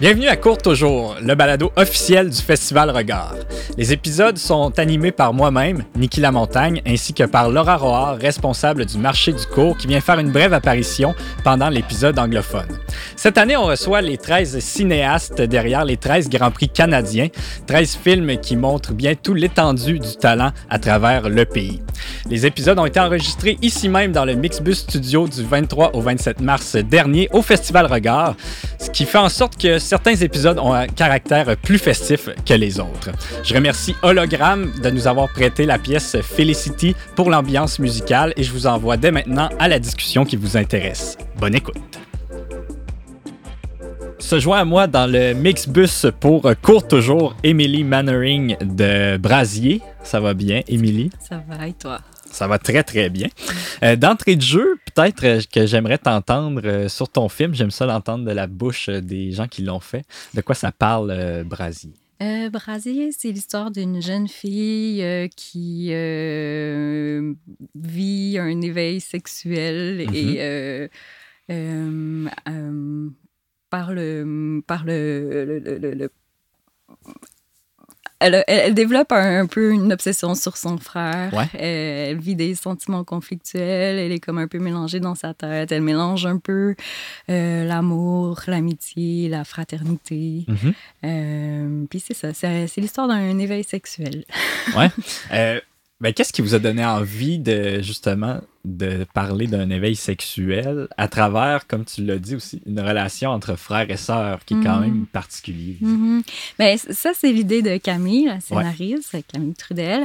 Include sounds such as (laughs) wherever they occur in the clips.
Bienvenue à Court Toujours, le balado officiel du Festival Regard. Les épisodes sont animés par moi-même, Niki Lamontagne, ainsi que par Laura Roard, responsable du marché du cours, qui vient faire une brève apparition pendant l'épisode anglophone. Cette année, on reçoit les 13 cinéastes derrière les 13 Grands Prix canadiens, 13 films qui montrent bien tout l'étendue du talent à travers le pays. Les épisodes ont été enregistrés ici même dans le Mixbus Studio du 23 au 27 mars dernier au Festival Regard, ce qui fait en sorte que certains épisodes ont un caractère plus festif que les autres. Je remercie Hologram de nous avoir prêté la pièce Felicity pour l'ambiance musicale et je vous envoie dès maintenant à la discussion qui vous intéresse. Bonne écoute. Se joint à moi dans le Mixbus pour court toujours Émilie Mannering de Brasier. Ça va bien, Émilie? Ça va et toi? Ça va très, très bien. Euh, D'entrée de jeu, peut-être euh, que j'aimerais t'entendre euh, sur ton film. J'aime ça l'entendre de la bouche des gens qui l'ont fait. De quoi ça parle, euh, Brasier? Euh, Brasier, c'est l'histoire d'une jeune fille euh, qui euh, vit un éveil sexuel Mhm. et par le, par le, le- le- le- le- elle, elle- elle développe un, un peu une obsession sur son frère. Ouais. Euh, elle vit des sentiments conflictuels. Elle est comme un peu mélangée dans sa tête. Elle mélange un peu euh, l'amour, l'amitié, la fraternité. Mhm. Euh, Puis c'est ça, c'est c'est l'histoire d'un éveil sexuel. Ouais. (laughs) Ben, Qu'est-ce qui vous a donné envie de justement de parler d'un éveil sexuel à travers, comme tu l'as dit aussi, une relation entre frères et sœurs qui est quand Mhm. même particulière? Ben, c- ça, c'est l'idée de Camille, la scénariste, Camille Trudel.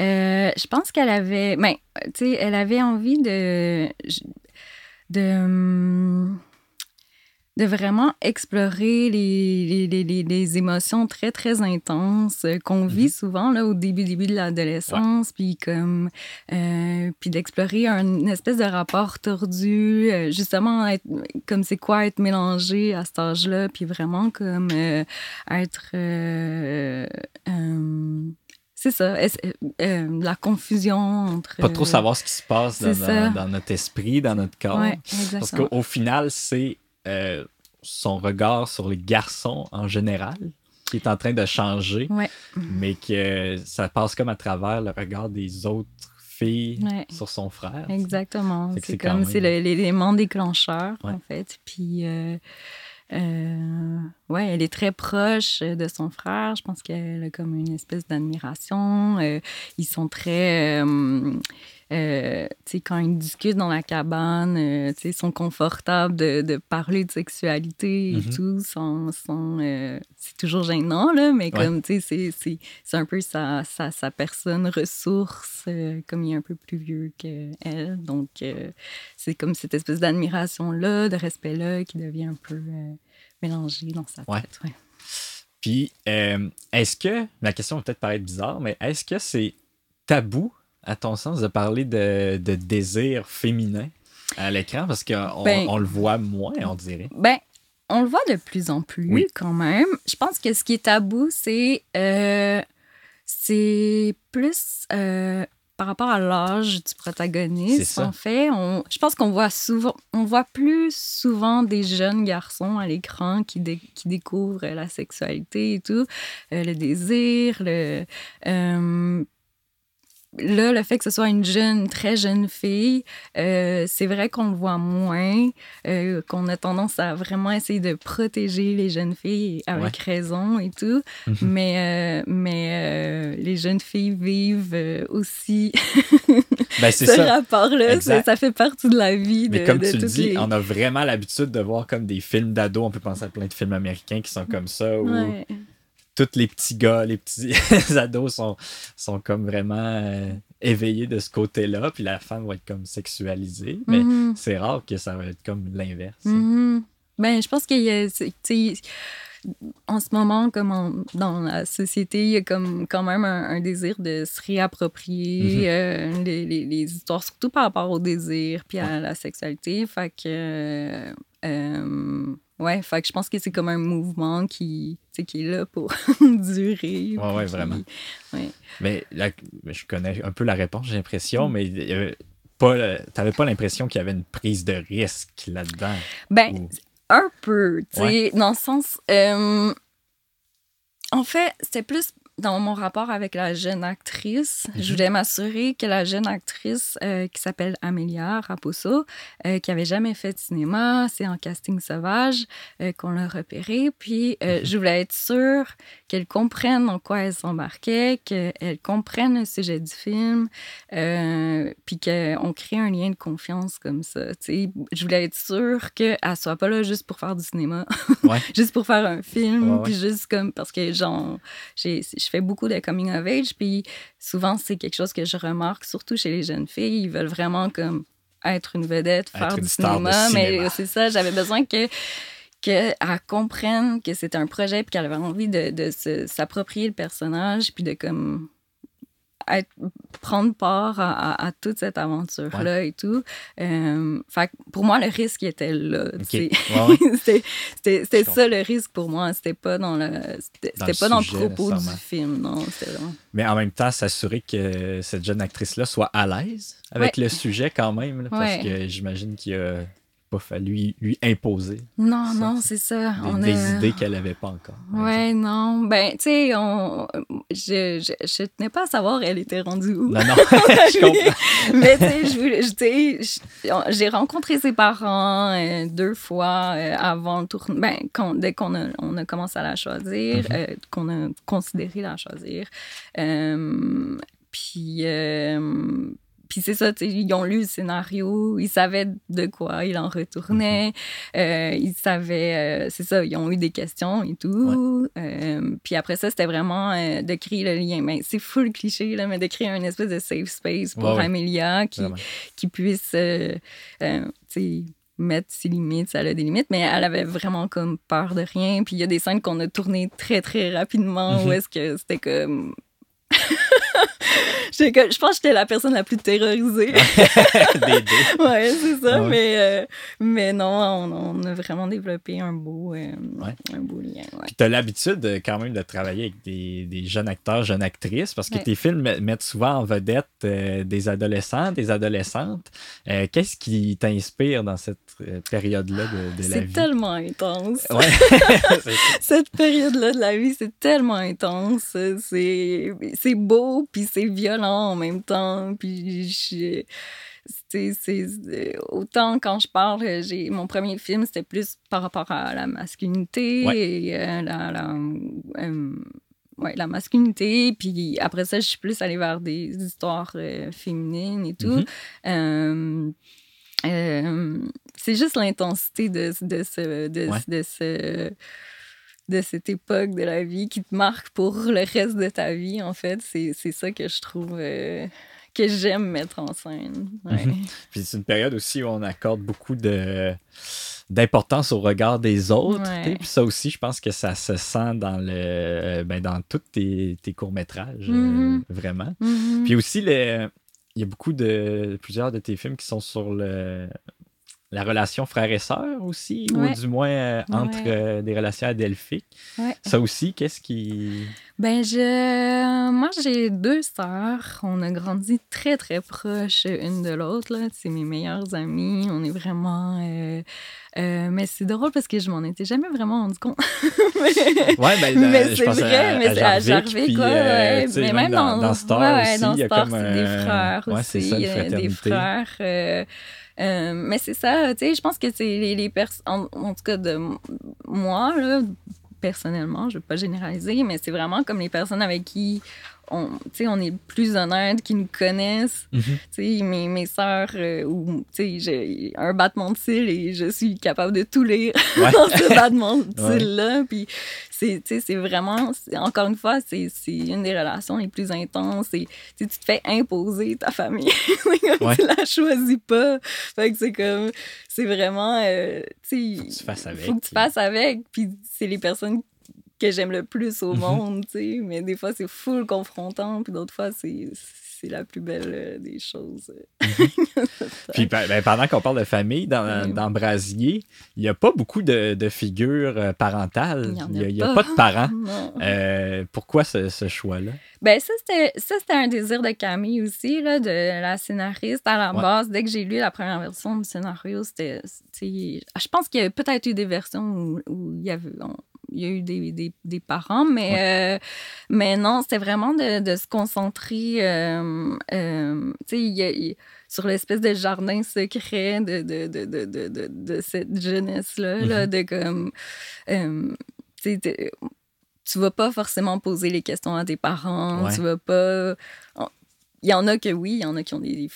Euh, je pense qu'elle avait, ben, tu sais, elle avait envie de, de, hum, de vraiment explorer les, les, les, les- émotions très, très intenses qu'on vit Mhm. souvent là, au début, début de l'adolescence, puis comme, euh, puis d'explorer un- une espèce de rapport tordu, euh, justement, être, comme c'est quoi être mélangé à cet âge-là, puis vraiment comme euh, être... euh, c'est ça, euh, la confusion entre... Pas trop savoir ce qui se passe dans, dans- dans notre esprit, dans notre corps. Ouais, Parce qu'au final, c'est euh, son regard sur les garçons en général qui est en train de changer, Ouais. mais que ça passe comme à travers le regard des autres filles Ouais. sur son frère. Exactement. C'est comme c'est l'élément déclencheur, Ouais. en fait. Puis, euh, euh, ouais, elle est très proche de son frère. Je pense qu'elle a comme une espèce d'admiration. Euh, ils sont très. Euh, quand ils discutent dans la cabane, euh, ils sont confortables de, de parler de sexualité et Mhm. tout. Sans, sans, euh, c'est toujours gênant, là, mais Ouais. comme, tu sais, c'est- un peu sa, sa, sa personne ressource, euh, comme il est un peu plus vieux qu'elle. Donc, euh, c'est comme cette espèce d'admiration-là, de respect-là, qui devient un peu mélangée dans sa Ouais. tête. ouais. Puis, est-ce que, la question va peut-être paraître bizarre, mais est-ce que c'est tabou, à ton sens, de parler de, de désir féminin à l'écran? Parce qu'on Ben- on le voit moins, on dirait. Ben, on le voit de plus en plus Oui. quand même. Je pense que ce qui est tabou, c'est euh, c'est plus euh, par rapport à l'âge du protagoniste. En fait, on, je pense qu'on voit souvent, on voit plus souvent des jeunes garçons à l'écran qui, dé- qui découvrent la sexualité et tout, euh, le désir, le Là, le fait que ce soit une jeune, une très jeune fille, euh, c'est vrai qu'on le voit moins, euh, qu'on a tendance à vraiment essayer de protéger les jeunes filles avec raison et tout. Mhm. Mais, euh, mais les jeunes filles vivent aussi (laughs) Ben, ce rapport-là. Ça, fait partie de la vie de, Mais comme de tu le dis, les... on a vraiment l'habitude de voir comme des films d'ados. On peut penser à plein de films américains qui sont comme ça, où Ouais. Tous les petits gars, les petits (laughs) ados sont, sont comme vraiment euh, éveillés de ce côté-là. Puis la femme va être comme sexualisée. Mais Mhm. c'est rare que ça va être comme l'inverse. Mhm. Ben, je pense qu'il y a, c'est- tu sais, en ce moment, comme dans la société, il y a comme quand même un, un désir de se réapproprier Mhm. euh, les, les- les histoires, surtout par rapport au désir puis à la sexualité. Fait que, euh, ouais, fait que je pense que c'est comme un mouvement qui, qui est là pour (laughs) durer. Ouais, ouais, qui- vraiment. ouais. Mais la- je connais un peu la réponse, j'ai l'impression, mais avait pas, t'avais pas l'impression qu'il y avait une prise de risque là-dedans? Ben, Ou- Un peu, tu sais, dans le sens. euh, en fait, c'était plus dans mon rapport avec la jeune actrice. Je voulais m'assurer que la jeune actrice euh, qui s'appelle Amelia Raposo, euh, qui avait jamais fait de cinéma, c'est en casting sauvage euh, qu'on l'a repérée. Puis euh, je voulais être sûre qu'elle comprenne en quoi elle s'embarquait, qu'elle comprenne le sujet du film, euh, puis qu'on crée un lien de confiance comme ça. tu sais. Je voulais être sûre qu'elle soit pas là juste pour faire du cinéma, Ouais. (laughs) juste pour faire un film, Ouais, ouais. puis juste comme parce que genre j'ai je fais beaucoup de coming of age, puis souvent c'est quelque chose que je remarque surtout chez les jeunes filles, ils veulent vraiment comme être une vedette, Être faire une du cinéma, cinéma. mais c'est ça, j'avais besoin que qu'elle comprenne que c'était un projet puis qu'elle avait envie de, de s'approprier le personnage puis de comme être, prendre part à, à- à toute cette aventure-là et tout. Euh, fait pour moi, le risque était là. tu Ok. sais. Ouais, ouais. (laughs) c'était ça le risque pour moi. C'était pas dans le c'était pas dans le propos du film, non. Vraiment- Mais en même temps, s'assurer que cette jeune actrice-là soit à l'aise avec le sujet quand même, là, parce que j'imagine qu'il a pas fallu lui imposer Non, Ça, non, c'est ça. des, On des a- idées qu'elle avait pas encore. Ouais, non. Ben, tu sais, on... je, je, je tenais pas à savoir elle était rendue où. exemple. Non, non, (laughs) (laughs) je comprends. Mais tu sais, je voulais- je- tu sais, je- j'ai rencontré ses parents euh, deux fois euh, avant le tournage. Ben, quand- dès qu'on a, on a commencé à la choisir, Mhm. euh, qu'on a considéré la choisir. Puis, puis c'est ça, ils ont lu le scénario, ils savaient de quoi il en retournait, Mhm. euh, ils savaient, euh, c'est ça, ils ont eu des questions et tout. Euh, puis après ça, c'était vraiment de créer le lien. Mais c'est full cliché, là, mais de créer un espèce de safe space pour Ouais, ouais. Amelia qui, qui puisse, tu sais, mettre ses limites, ça a des limites, mais elle avait vraiment comme peur de rien. Puis il y a des scènes qu'on a tournées très, très rapidement où Mhm. est-ce que c'était comme... (laughs) (laughs) Je pense que j'étais la personne la plus terrorisée. (laughs) des deux. (laughs) ouais, c'est ça. Ouais. Mais, euh, mais non, on, on a vraiment développé un beau, euh, Ouais. un beau lien. Puis t'as l'habitude euh, quand même de travailler avec des, des jeunes acteurs, jeunes actrices, parce que tes films met- mettent souvent en vedette euh, des adolescents, des adolescentes. Qu'est-ce qui t'inspire dans cette période-là de, de la C'est vie? tellement intense. C'est. Cette période-là de la vie, c'est tellement intense. C'est c'est beau, puis c'est violent en même temps. Puis je- c'est c'est- autant quand je parle, j'ai mon premier film, c'était plus par rapport à la masculinité Ouais. et euh, la, la, euh, ouais, la masculinité. Puis après ça, je suis plus allée vers des histoires euh, féminines et tout. Mhm. Euh, euh, c'est juste l'intensité de, de, ce, de, Ouais. de, ce, de cette époque de la vie qui te marque pour le reste de ta vie, en fait. C'est ça que je trouve euh, que j'aime mettre en scène. Ouais. Mhm. Puis c'est une période aussi où on accorde beaucoup de d'importance au regard des autres. Ouais. Puis ça aussi, je pense que ça se sent dans le euh, ben, dans tous tes, tes courts-métrages, euh, Mhm. vraiment. Mhm. Puis aussi, le, il y a beaucoup de plusieurs de tes films qui sont sur le la relation frère et sœur aussi, Ouais. ou du moins euh, entre Ouais. euh, des relations adelphiques. Ouais. Ça aussi, qu'est-ce qui. Ben, je... moi, j'ai deux sœurs. On a grandi très, très proches une de l'autre. C'est mes meilleures amies. On est vraiment. euh, mais c'est drôle parce que je m'en étais jamais vraiment rendu compte. (laughs) Mais- Ouais, ben, mais c'est vrai, à, mais c'est à Jarvik, sais, Mais même même dans, dans, Star aussi, dans il y a Star, comme c'est des frères ouais, aussi. c'est ça, une des frères. Euh, mais c'est ça, tu sais, je pense que c'est les, les personnes, en, tout cas de moi, là, personnellement, je veux pas généraliser, mais c'est vraiment comme les personnes avec qui on, on est plus honnête, qui nous connaissent. Tu sais, mes, mes sœurs, euh, ou, j'ai un battement de cils et je suis capable de tout lire (laughs) Ouais. dans ce battement de (laughs) cils-là. Puis, c'est, vraiment, encore une fois, c'est, une des relations les plus intenses. Et, tu te fais imposer ta famille. (laughs) Ouais. Tu la choisis pas. Fait que c'est comme, c'est vraiment, euh, tu sais, Faut que tu fasses avec. Faut que tu fasses avec. Puis, c'est les personnes que j'aime le plus au Mhm. monde, tu sais. Mais des fois, c'est full confrontant, puis d'autres fois, c'est c'est la plus belle euh, des choses. (laughs) Puis ben, ben, pendant qu'on parle de famille, dans, dans Brasier, il n'y a pas beaucoup de, de figures euh, parentales. Il n'y a, pas. de parents. (laughs) Euh, pourquoi ce, ce choix-là? Ben ça, c'était un désir de Camille aussi, là, de la scénariste. À la base, dès que j'ai lu la première version du scénario, c'était... Je pense qu'il y a peut-être eu des versions où, où il y avait il y a eu des, des, des parents, mais, euh, mais non, c'était vraiment de, de, se concentrer euh, euh, sur l'espèce de jardin secret de, de, de, de, de cette jeunesse-là, là, mm-hmm. de comme. tu vas pas forcément poser les questions à tes parents, tu vas pas. Il y en a que oui, il y en a qui ont des,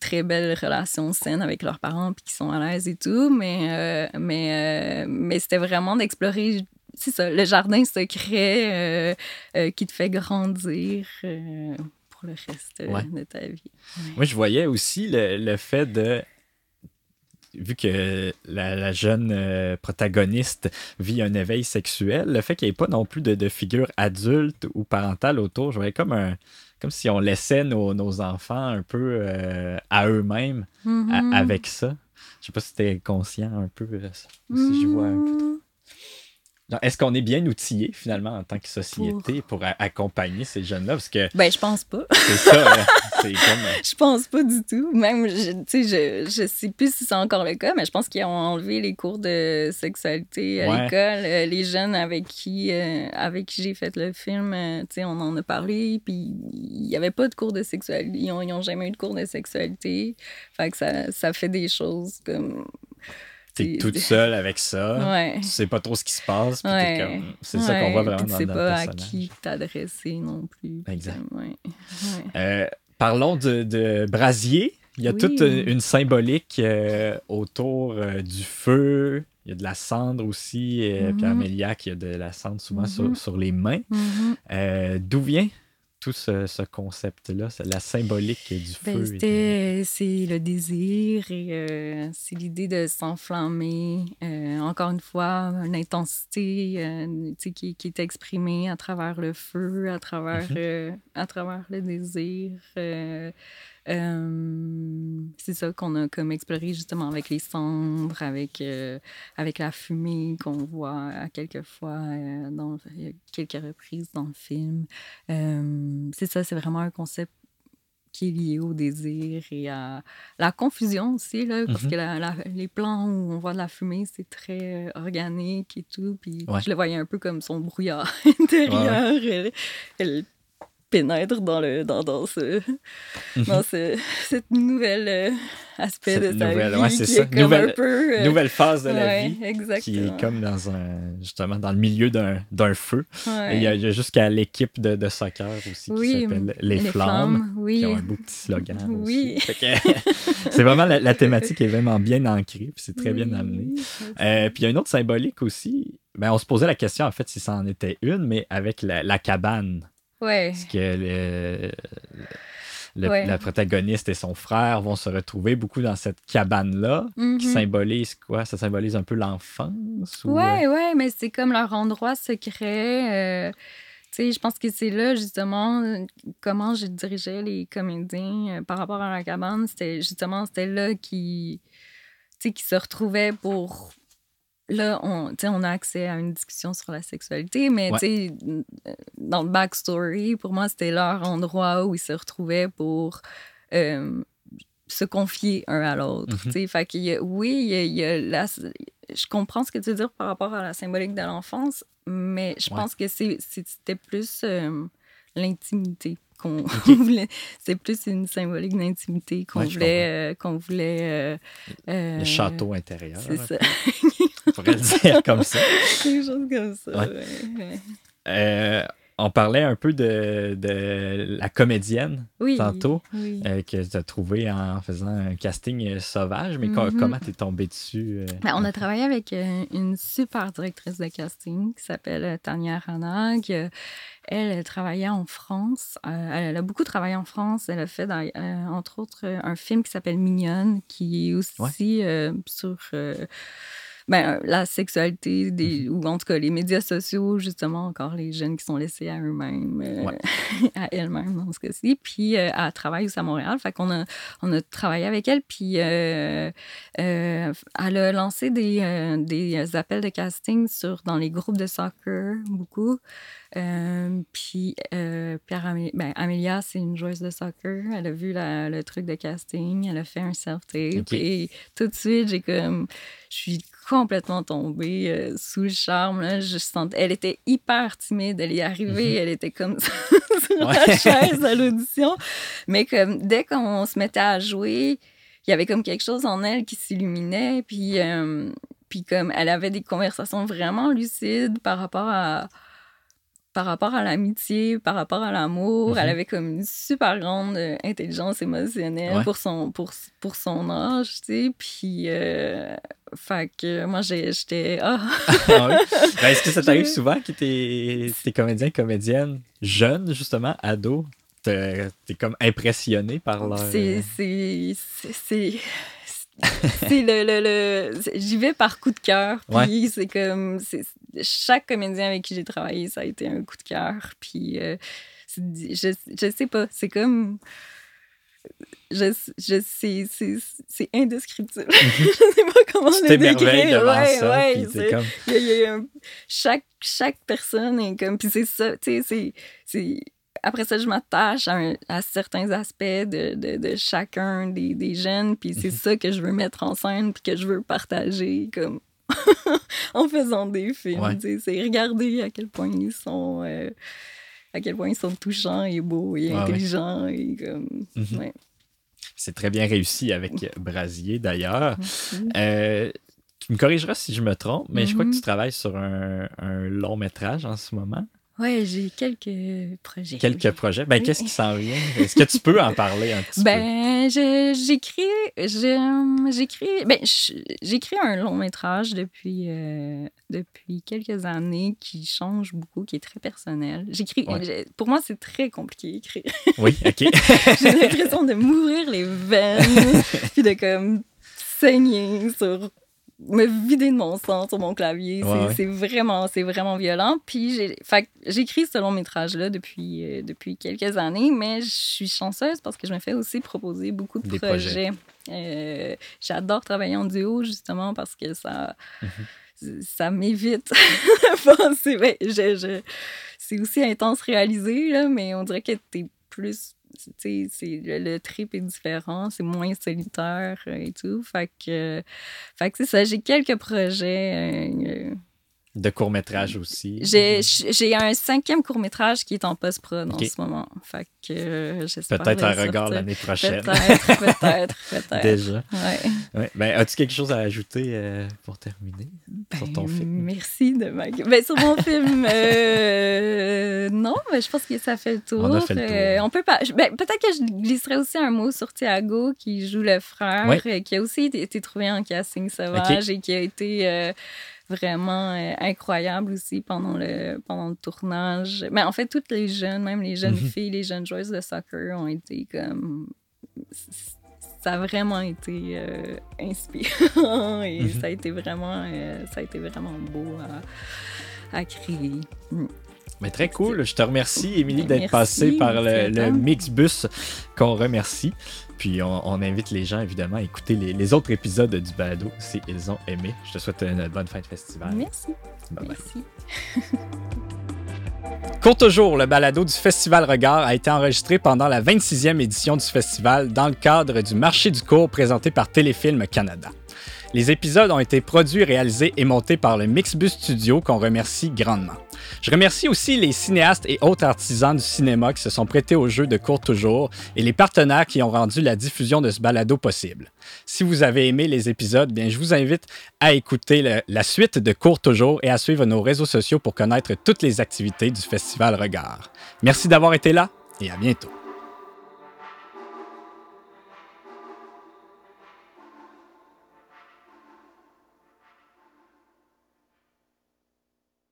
très belles relations saines avec leurs parents puis qui sont à l'aise et tout, mais, mais, mais c'était vraiment d'explorer c'est ça, le jardin secret euh, euh, qui te fait grandir euh, pour le reste de ta vie. Moi, je voyais aussi le, fait de vu que la, jeune protagoniste vit un éveil sexuel, le fait qu'il n'y ait pas non plus de, de figure adulte ou parentale autour, je voyais comme un comme si on laissait nos, enfants un peu à eux-mêmes mm-hmm. avec ça. Je sais pas si tu es conscient un peu si je vois un peu. Mm. Est-ce qu'on est bien outillé finalement en tant que société pour, accompagner ces jeunes-là? Parce que. Ben, je pense pas. C'est ça, hein. (laughs) c'est comme. Euh, je pense pas du tout. Même, tu sais, je, je sais plus si c'est encore le cas, mais je pense qu'ils ont enlevé les cours de sexualité à l'école. Euh, les jeunes avec qui, euh, avec qui j'ai fait le film, tu sais, on en a parlé, puis il y avait pas de cours de sexualité. Ils ont, jamais eu de cours de sexualité. Fait que ça, ça fait des choses comme t'es toute (laughs) seule avec ça. Ouais. Tu sais pas trop ce qui se passe. C'est ça qu'on voit vraiment dans. Tu sais pas à qui t'adresser non plus. Exact. Euh, parlons de, de, Brasier. Il y a toute une symbolique euh, autour euh, du feu. Il y a de la cendre aussi. Puis mm-hmm. Amélia qui a de la cendre souvent sur, mm-hmm. sur, les mains. Mm-hmm. D'où vient tout ce, concept-là, la symbolique du ben, feu? C'est le désir et euh, c'est l'idée de s'enflammer. Euh, encore une fois, une intensité euh, qui, qui, est exprimée à travers le feu, à travers, mm-hmm. à travers le désir. Euh, c'est ça qu'on a comme exploré justement avec les cendres, avec, euh, avec la fumée qu'on voit à quelques fois euh, dans quelques reprises dans le film. c'est ça, c'est vraiment un concept qui est lié au désir et à la confusion aussi, là, parce mm-hmm. que les plans où on voit de la fumée, c'est très organique et tout. Puis je le voyais un peu comme son brouillard (laughs) intérieur. Pénètre dans le dans, dans ce mhm. dans ce cette nouvelle euh, aspect de sa vie ouais, qui ça. est comme nouvelle, un peu euh, nouvelle phase de la vie exactement. qui est comme dans un justement dans le milieu d'un, d'un feu et il y a, jusqu'à l'équipe de, de, soccer aussi qui s'appelle les, Flammes, oui. qui ont un beau petit slogan oui. aussi (laughs) c'est vraiment la, thématique est vraiment bien ancrée puis c'est très bien amené euh, puis il y a une autre symbolique aussi ben, on se posait la question en fait si ça en était une mais avec la, la cabane Ouais. Parce que la protagoniste et son frère vont se retrouver beaucoup dans cette cabane-là, qui mm-hmm. symbolise quoi? Ça symbolise un peu l'enfance? Oui, ouais, euh? ouais, mais c'est comme leur endroit secret. Euh, tu sais, je pense que c'est là, justement, comment je dirigeais les comédiens euh, par rapport à la cabane. C'était justement, c'était là qui, qui se retrouvaient pour là, on, on a accès à une discussion sur la sexualité, mais dans le backstory, pour moi, c'était leur endroit où ils se retrouvaient pour euh, se confier un à l'autre. Mm Fait que oui, il y a, je comprends ce que tu veux dire par rapport à la symbolique de l'enfance, mais je pense que c'était plus euh, l'intimité qu'on (laughs) voulait. C'est plus une symbolique d'intimité qu'on voulait. Euh, qu'on voulait le château intérieur. C'est ça. (laughs) on pourrait le dire comme ça. (laughs) Quelque chose comme ça, euh, on parlait un peu de, de la comédienne tantôt euh, que tu as trouvé en faisant un casting euh, sauvage, mais mm-hmm. comment tu es tombé dessus? Ben, on a travaillé avec une super directrice de casting qui s'appelle Tania Rana, elle, elle travaillait en France. elle a beaucoup travaillé en France. Elle a fait, entre autres, un film qui s'appelle Mignonne, qui est aussi sur ben, la sexualité, des, Mhm. ou en tout cas les médias sociaux, justement, encore les jeunes qui sont laissés à eux-mêmes, euh, Ouais. (laughs) à elles-mêmes dans ce cas-ci. Puis euh, elle travaille aussi à Montréal. Fait qu'on a, on a travaillé avec elle. Puis euh, euh, elle a lancé des, euh, des appels de casting sur, dans les groupes de soccer, beaucoup. Euh, puis euh, Pierre Amé- ben, Amélia, c'est une joueuse de soccer. Elle a vu la- le truc de casting. Elle a fait un self-tape. Ok. Et tout de suite, j'ai comme. Je suis complètement tombée euh, sous le charme. Là. Je. Elle était hyper timide. Elle est arrivée, elle était comme ça (laughs) sur la chaise à l'audition. Mais comme dès qu'on se mettait à jouer, il y avait comme quelque chose en elle qui s'illuminait. Puis, euh, puis comme elle avait des conversations vraiment lucides par rapport à par rapport à l'amitié, par rapport à l'amour. Mhm. Elle avait comme une super grande euh, intelligence émotionnelle Ouais. pour, son, pour, pour son âge, tu sais. Puis, euh, fait que moi, j'étais... Ah! (laughs) Ah oui. Ben, Est-ce que ça t'arrive souvent que tes, tes comédiens, comédiennes, jeunes, justement, ados, te- t'es comme impressionné par leur. C'est... (laughs) c'est- le, le, le- j'y vais par coup de cœur puis c'est comme chaque comédien avec qui j'ai travaillé ça a été un coup de cœur puis euh, je, je sais pas c'est comme je, je c'est, indescriptible (laughs) je sais pas comment tu le décrire ouais, ça, ouais, c'est- comme. il y a- il y a un- chaque, chaque personne est comme. Puis c'est ça, tu sais, c'est. Après ça, je m'attache à, certains aspects de, de, de chacun des, des jeunes, puis c'est Mhm. ça que je veux mettre en scène, puis que je veux partager, comme (laughs) en faisant des films. Ouais. C'est regarder à quel point ils sont. euh, à quel point ils sont touchants et beaux et ouais. intelligents et comme. Mhm. ouais. C'est très bien réussi avec Brasier, d'ailleurs. Euh, tu me corrigeras si je me trompe, mais je crois que Mhm. tu travailles sur un, un long métrage en ce moment. Ouais, j'ai quelques projets. Quelques projets. Ben, Oui. qu'est-ce qui s'en vient? Est-ce que tu peux en parler un petit peu? Ben, je- j'écris, ben, j'écris un long métrage depuis, euh, depuis quelques années qui change beaucoup, qui est très personnel. J'écris, Ouais. pour moi, c'est très compliqué d'écrire. Oui, (laughs) OK. J'ai l'impression de m'ouvrir les veines, (laughs) puis de comme saigner sur me vider de mon sang sur mon clavier. Ouais, c'est ouais. vraiment, c'est vraiment violent. Puis j'écris ce long métrage-là depuis, euh, depuis quelques années, mais je suis chanceuse parce que je me fais aussi proposer beaucoup de Des projets. Euh, J'adore travailler en duo justement parce que ça, Mhm. ça m'évite. (laughs) Ben, c'est aussi intense réalisé, là, mais on dirait que t'es plus. Le, le trip est différent, c'est moins solitaire euh, et tout. Fait que, fait que c'est ça, j'ai quelques projets. De court-métrage aussi. j'ai j'ai un cinquième court-métrage qui est en post-prod en ce moment. Fait que euh, j'espère. Peut-être un regard l'année prochaine. Peut-être, (laughs) peut-être, peut-être. Déjà. Ouais. Ouais. Ben, as-tu quelque chose à ajouter euh, pour terminer? Sur ton Ben, film? Merci de ma... Ben, sur mon film, euh, (laughs) non, mais je pense que ça fait le tour. On a fait le tour. On peut pas... ben, peut-être que je glisserais aussi un mot sur Thiago, qui joue le frère, Ouais. qui a aussi été, été trouvé en casting sauvage et qui a été... vraiment euh, incroyable aussi pendant le, pendant le tournage. Mais en fait, toutes les jeunes, même les jeunes Mhm. filles, les jeunes joueuses de soccer ont été comme... Ça a vraiment été euh, inspirant et Mhm. ça a été vraiment, euh, ça a été vraiment beau à, à créer. Mm. Mais très cool. Je te remercie, Émilie, d'être passée par le, le. Mixbus qu'on remercie. Puis on, on invite les gens, évidemment, à écouter les, les autres épisodes du balado si ils ont aimé. Je te souhaite une bonne fin de festival. Merci. Bye bye. Merci. (laughs) Court toujours, le balado du Festival Regard a été enregistré pendant la 26e édition du festival dans le cadre du marché du cours présenté par Téléfilm Canada. Les épisodes ont été produits, réalisés et montés par le Mixbus Studio qu'on remercie grandement. Je remercie aussi les cinéastes et autres artisans du cinéma qui se sont prêtés au jeu de Court Toujours et les partenaires qui ont rendu la diffusion de ce balado possible. Si vous avez aimé les épisodes, bien, je vous invite à écouter la suite de Court Toujours et à suivre nos réseaux sociaux pour connaître toutes les activités du Festival Regard. Merci d'avoir été là et à bientôt.